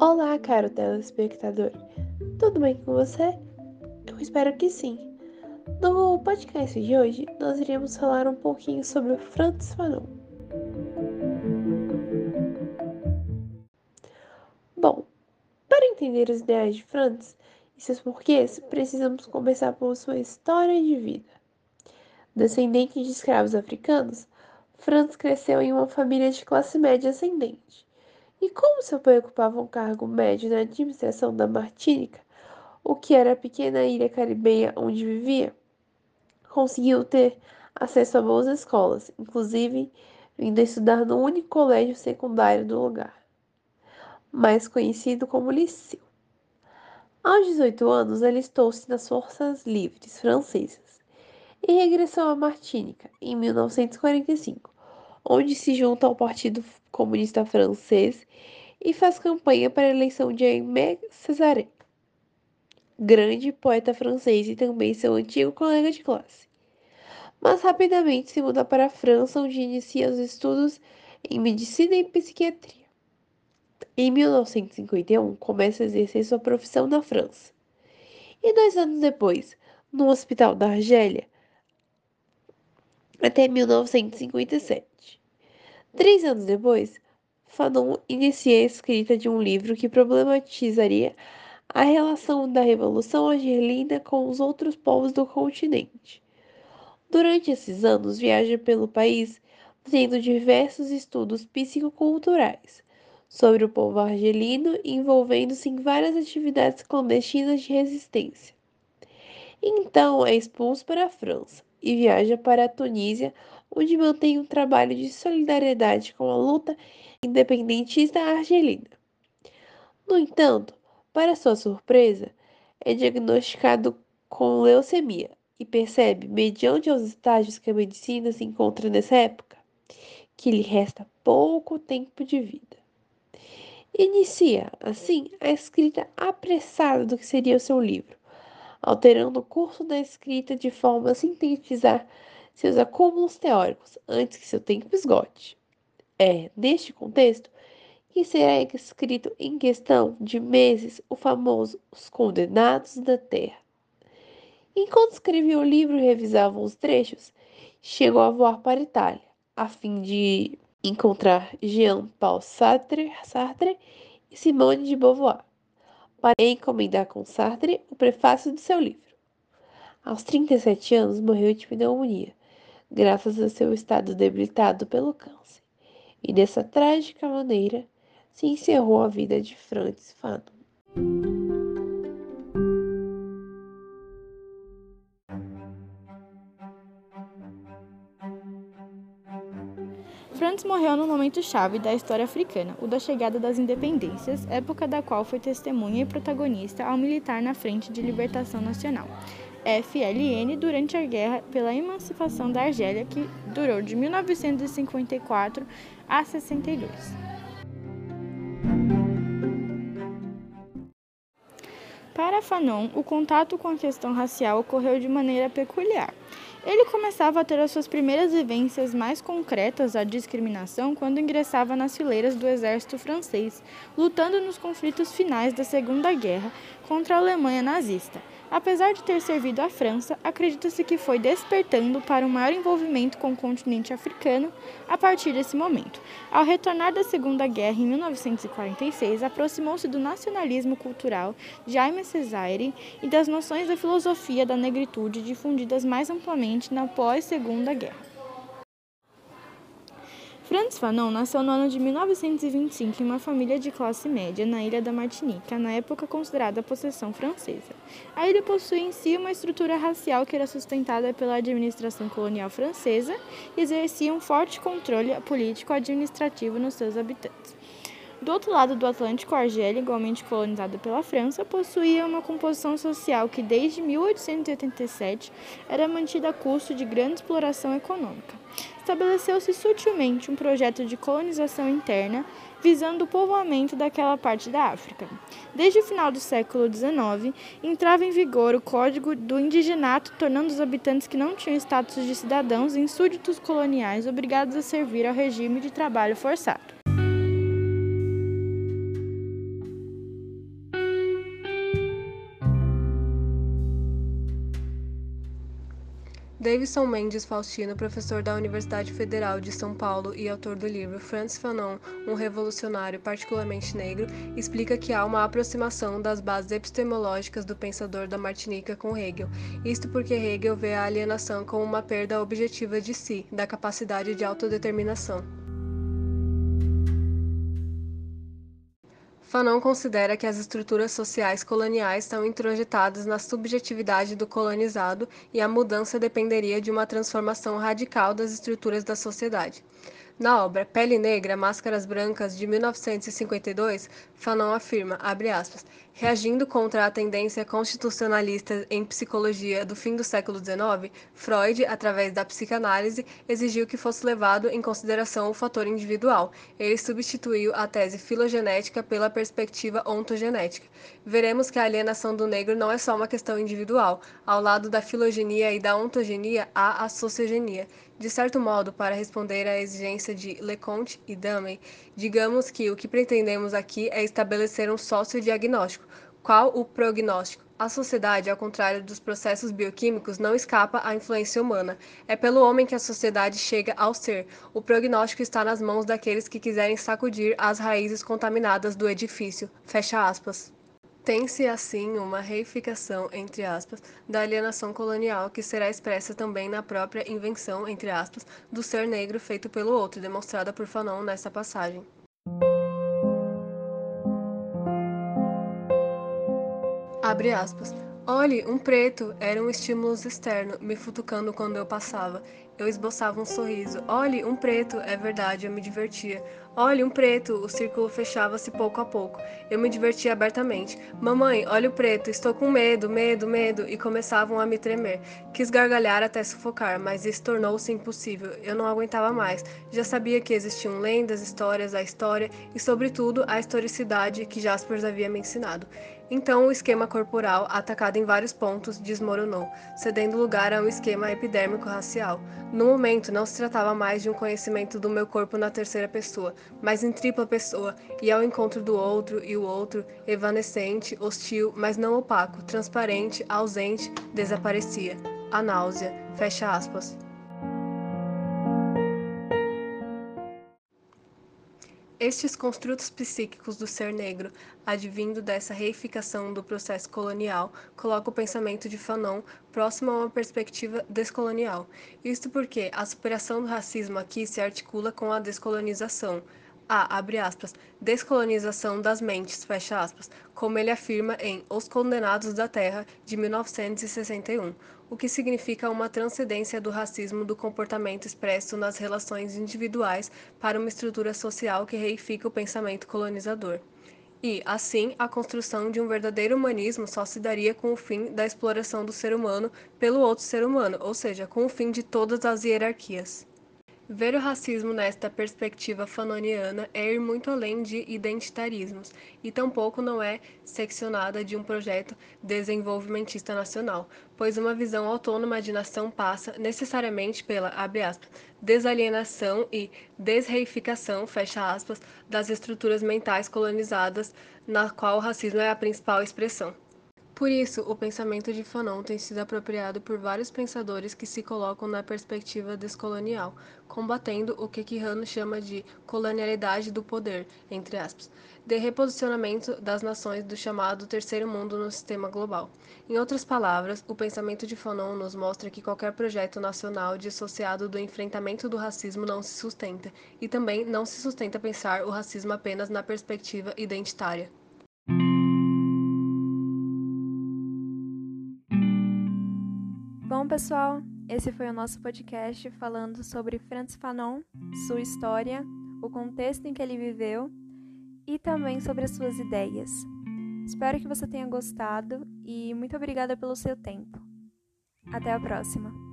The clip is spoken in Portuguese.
Olá, caro telespectador. Tudo bem com você? Eu espero que sim. No podcast de hoje, nós iremos falar um pouquinho sobre o Francis Fanon. Bom, para entender os ideais de Francis e seus porquês, precisamos começar por sua história de vida. Descendente de escravos africanos, Franz cresceu em uma família de classe média ascendente. E como seu pai ocupava um cargo médio na administração da Martínica, o que era a pequena ilha caribenha onde vivia, conseguiu ter acesso a boas escolas, inclusive vindo estudar no único colégio secundário do lugar, mais conhecido como Liceu. Aos 18 anos, alistou-se nas Forças Livres Francesas e regressou à Martínica em 1945, onde se junta ao Partido Comunista Francês e faz campanha para a eleição de Aimé Césaire, grande poeta francês e também seu antigo colega de classe. Mas rapidamente se muda para a França, onde inicia os estudos em medicina e psiquiatria. Em 1951, começa a exercer sua profissão na França. E dois anos depois, no Hospital da Argélia, até 1957. Três anos depois, Fanon inicia a escrita de um livro que problematizaria a relação da Revolução Argelina com os outros povos do continente. Durante esses anos, viaja pelo país fazendo diversos estudos psicoculturais sobre o povo argelino, envolvendo-se em várias atividades clandestinas de resistência. Então é expulso para a França, e viaja para a Tunísia, onde mantém um trabalho de solidariedade com a luta independentista argelina. No entanto, para sua surpresa, é diagnosticado com leucemia e percebe, mediante os estágios que a medicina se encontra nessa época, que lhe resta pouco tempo de vida. Inicia, assim, a escrita apressada do que seria o seu livro, alterando o curso da escrita de forma a sintetizar seus acúmulos teóricos antes que seu tempo esgote. É, neste contexto, que será escrito em questão de meses o famoso Os Condenados da Terra. Enquanto escrevia o livro e revisava os trechos, chegou a voar para a Itália, a fim de encontrar Jean-Paul Sartre, Sartre e Simone de Beauvoir para encomendar com Sartre o prefácio do seu livro. Aos 37 anos, morreu de pneumonia, graças a seu estado debilitado pelo câncer. E dessa trágica maneira se encerrou a vida de Francis Fanon. Franz morreu no momento chave da história africana, o da chegada das independências, época da qual foi testemunha e protagonista ao militar na Frente de Libertação Nacional, FLN, durante a Guerra pela Emancipação da Argélia, que durou de 1954 a 62. Para Fanon, o contato com a questão racial ocorreu de maneira peculiar. Ele começava a ter as suas primeiras vivências mais concretas à discriminação quando ingressava nas fileiras do exército francês, lutando nos conflitos finais da Segunda Guerra contra a Alemanha nazista. Apesar de ter servido à França, acredita-se que foi despertando para um maior envolvimento com o continente africano a partir desse momento. Ao retornar da Segunda Guerra em 1946, aproximou-se do nacionalismo cultural de Jaime Cesaire e das noções da filosofia da negritude difundidas mais amplamente na pós-Segunda Guerra. Franz Fanon nasceu no ano de 1925 em uma família de classe média na ilha da Martinica, na época considerada possessão francesa. A ilha possui em si uma estrutura racial que era sustentada pela administração colonial francesa e exercia um forte controle político-administrativo nos seus habitantes. Do outro lado do Atlântico, a Argélia, igualmente colonizada pela França, possuía uma composição social que, desde 1887, era mantida a custo de grande exploração econômica estabeleceu-se sutilmente um projeto de colonização interna visando o povoamento daquela parte da África. Desde o final do século XIX, entrava em vigor o Código do Indigenato, tornando os habitantes que não tinham status de cidadãos em súditos coloniais obrigados a servir ao regime de trabalho forçado. Davidson Mendes Faustino, professor da Universidade Federal de São Paulo e autor do livro Franz Fanon, um revolucionário particularmente negro, explica que há uma aproximação das bases epistemológicas do pensador da Martinica com Hegel. Isto porque Hegel vê a alienação como uma perda objetiva de si, da capacidade de autodeterminação. Fanon considera que as estruturas sociais coloniais estão introjetadas na subjetividade do colonizado e a mudança dependeria de uma transformação radical das estruturas da sociedade. Na obra Pele Negra, Máscaras Brancas, de 1952, Fanon afirma, aspas, reagindo contra a tendência constitucionalista em psicologia do fim do século XIX, Freud, através da psicanálise, exigiu que fosse levado em consideração o fator individual. Ele substituiu a tese filogenética pela perspectiva ontogenética. Veremos que a alienação do negro não é só uma questão individual. Ao lado da filogenia e da ontogenia, há a sociogenia. De certo modo, para responder à exigência de Leconte e Damey, digamos que o que pretendemos aqui é estabelecer um sócio-diagnóstico. Qual o prognóstico? A sociedade, ao contrário dos processos bioquímicos, não escapa à influência humana. É pelo homem que a sociedade chega ao ser. O prognóstico está nas mãos daqueles que quiserem sacudir as raízes contaminadas do edifício. Fecha aspas. Tem-se, assim, uma reificação, entre aspas, da alienação colonial que será expressa também na própria invenção, entre aspas, do ser negro feito pelo outro, demonstrada por Fanon nessa passagem. Abre aspas. Olhe, um preto era um estímulo externo, me futucando quando eu passava. Eu esboçava um sorriso. Olhe, um preto, é verdade, eu me divertia. Olhe, um preto, o círculo fechava-se pouco a pouco. Eu me divertia abertamente. Mamãe, olha o preto, estou com medo, medo, medo. E começavam a me tremer. Quis gargalhar até sufocar, mas isso tornou-se impossível. Eu não aguentava mais. Já sabia que existiam lendas, histórias, a história e, sobretudo, a historicidade que Jaspers havia me ensinado. Então, o esquema corporal, atacado em vários pontos, desmoronou, cedendo lugar a um esquema epidérmico racial. No momento, não se tratava mais de um conhecimento do meu corpo na terceira pessoa, mas em tripla pessoa, e ao encontro do outro e o outro, evanescente, hostil, mas não opaco, transparente, ausente, desaparecia. A náusea. Fecha aspas. Estes construtos psíquicos do ser negro, advindo dessa reificação do processo colonial, colocam o pensamento de Fanon próximo a uma perspectiva descolonial. Isto porque a superação do racismo aqui se articula com a descolonização, a, abre aspas, descolonização das mentes, fecha aspas, como ele afirma em Os Condenados da Terra, de 1961 o que significa uma transcendência do racismo do comportamento expresso nas relações individuais para uma estrutura social que reifica o pensamento colonizador. E, assim, a construção de um verdadeiro humanismo só se daria com o fim da exploração do ser humano pelo outro ser humano, ou seja, com o fim de todas as hierarquias. Ver o racismo nesta perspectiva fanoniana é ir muito além de identitarismos, e tampouco não é seccionada de um projeto desenvolvimentista nacional, pois uma visão autônoma de nação passa necessariamente pela, aspas, desalienação e desreificação, aspas, das estruturas mentais colonizadas, na qual o racismo é a principal expressão. Por isso, o pensamento de Fanon tem sido apropriado por vários pensadores que se colocam na perspectiva descolonial, combatendo o que Quijano chama de colonialidade do poder, entre aspas, de reposicionamento das nações do chamado terceiro mundo no sistema global. Em outras palavras, o pensamento de Fanon nos mostra que qualquer projeto nacional dissociado do enfrentamento do racismo não se sustenta, e também não se sustenta pensar o racismo apenas na perspectiva identitária. Pessoal, esse foi o nosso podcast falando sobre Franz Fanon, sua história, o contexto em que ele viveu e também sobre as suas ideias. Espero que você tenha gostado e muito obrigada pelo seu tempo. Até a próxima!